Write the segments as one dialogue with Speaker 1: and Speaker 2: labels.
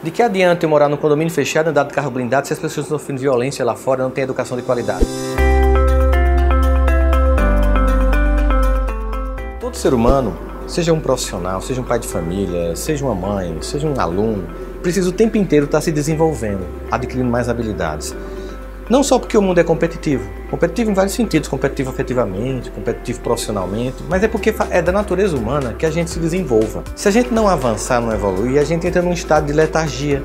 Speaker 1: De que adianta eu morar num condomínio fechado, andar de carro blindado, se as pessoas estão sofrendo violência lá fora e não têm educação de qualidade? Todo ser humano, seja um profissional, seja um pai de família, seja uma mãe, seja um aluno, precisa o tempo inteiro estar se desenvolvendo, adquirindo mais habilidades. Não só porque o mundo é competitivo, competitivo em vários sentidos, competitivo afetivamente, competitivo profissionalmente, mas é porque é da natureza humana que a gente se desenvolva. Se a gente não avançar, não evoluir, a gente entra num estado de letargia.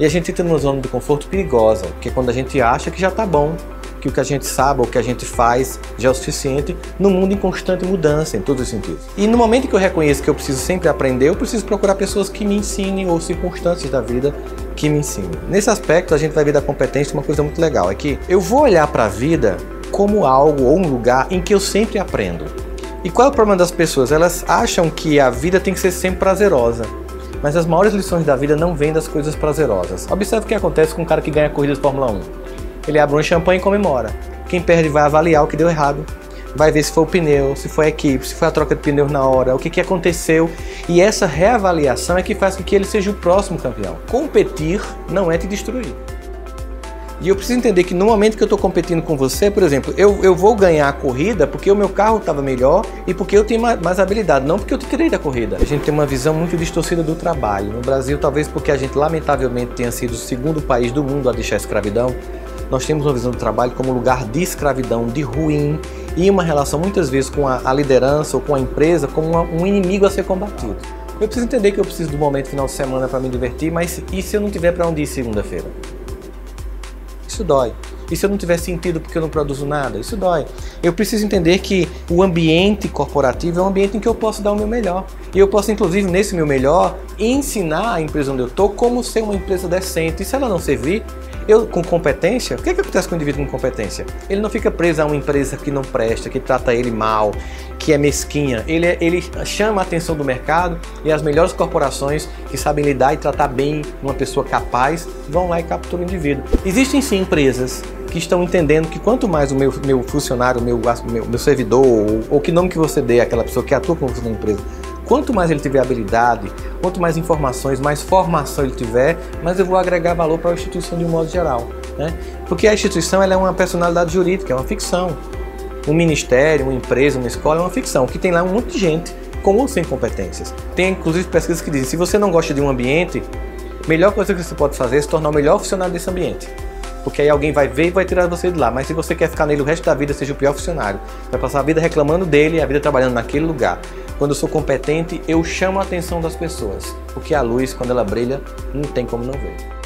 Speaker 1: E a gente entra numa zona de conforto perigosa, que é quando a gente acha que já está bom, que o que a gente sabe ou o que a gente faz já é o suficiente no mundo em constante mudança, em todos os sentidos. E no momento que eu reconheço que eu preciso sempre aprender, eu preciso procurar pessoas que me ensinem ou circunstâncias da vida que me ensinem. Nesse aspecto, a gente vai ver da competência uma coisa muito legal, é que eu vou olhar para a vida como algo ou um lugar em que eu sempre aprendo. E qual é o problema das pessoas? Elas acham que a vida tem que ser sempre prazerosa. Mas as maiores lições da vida não vêm das coisas prazerosas. Observe o que acontece com um cara que ganha corridas de Fórmula 1 ele abre um champanhe e comemora. Quem perde vai avaliar o que deu errado, vai ver se foi o pneu, se foi a equipe, se foi a troca de pneus na hora, o que, que aconteceu. E essa reavaliação é que faz com que ele seja o próximo campeão. Competir não é te destruir. E eu preciso entender que no momento que eu estou competindo com você, por exemplo, eu, eu vou ganhar a corrida porque o meu carro estava melhor e porque eu tenho mais, mais habilidade, não porque eu te tirei da corrida. A gente tem uma visão muito distorcida do trabalho. No Brasil, talvez porque a gente lamentavelmente tenha sido o segundo país do mundo a deixar a escravidão, nós temos uma visão do trabalho como lugar de escravidão, de ruim, e uma relação muitas vezes com a, a liderança ou com a empresa como uma, um inimigo a ser combatido. Eu preciso entender que eu preciso do momento final de semana para me divertir, mas e se eu não tiver para onde ir segunda-feira? Isso dói. E se eu não tiver sentido porque eu não produzo nada? Isso dói. Eu preciso entender que o ambiente corporativo é um ambiente em que eu posso dar o meu melhor. E eu posso, inclusive, nesse meu melhor, ensinar a empresa onde eu estou como ser uma empresa decente. E se ela não servir, eu, com competência, o que, é que acontece com o indivíduo com competência? Ele não fica preso a uma empresa que não presta, que trata ele mal, que é mesquinha. Ele, é, ele chama a atenção do mercado e as melhores corporações que sabem lidar e tratar bem uma pessoa capaz vão lá e capturam o indivíduo. Existem sim empresas que estão entendendo que quanto mais o meu, meu funcionário, meu, meu, meu servidor, ou, ou que nome que você dê àquela pessoa que atua como você na empresa, Quanto mais ele tiver habilidade, quanto mais informações, mais formação ele tiver, mais eu vou agregar valor para a instituição de um modo geral. Né? Porque a instituição ela é uma personalidade jurídica, é uma ficção. Um ministério, uma empresa, uma escola é uma ficção, que tem lá um monte de gente com ou sem competências. Tem inclusive pesquisas que dizem se você não gosta de um ambiente, a melhor coisa que você pode fazer é se tornar o melhor funcionário desse ambiente. Porque aí alguém vai ver e vai tirar você de lá. Mas se você quer ficar nele o resto da vida, seja o pior funcionário. Vai passar a vida reclamando dele a vida trabalhando naquele lugar. Quando eu sou competente, eu chamo a atenção das pessoas, porque a luz, quando ela brilha, não tem como não ver.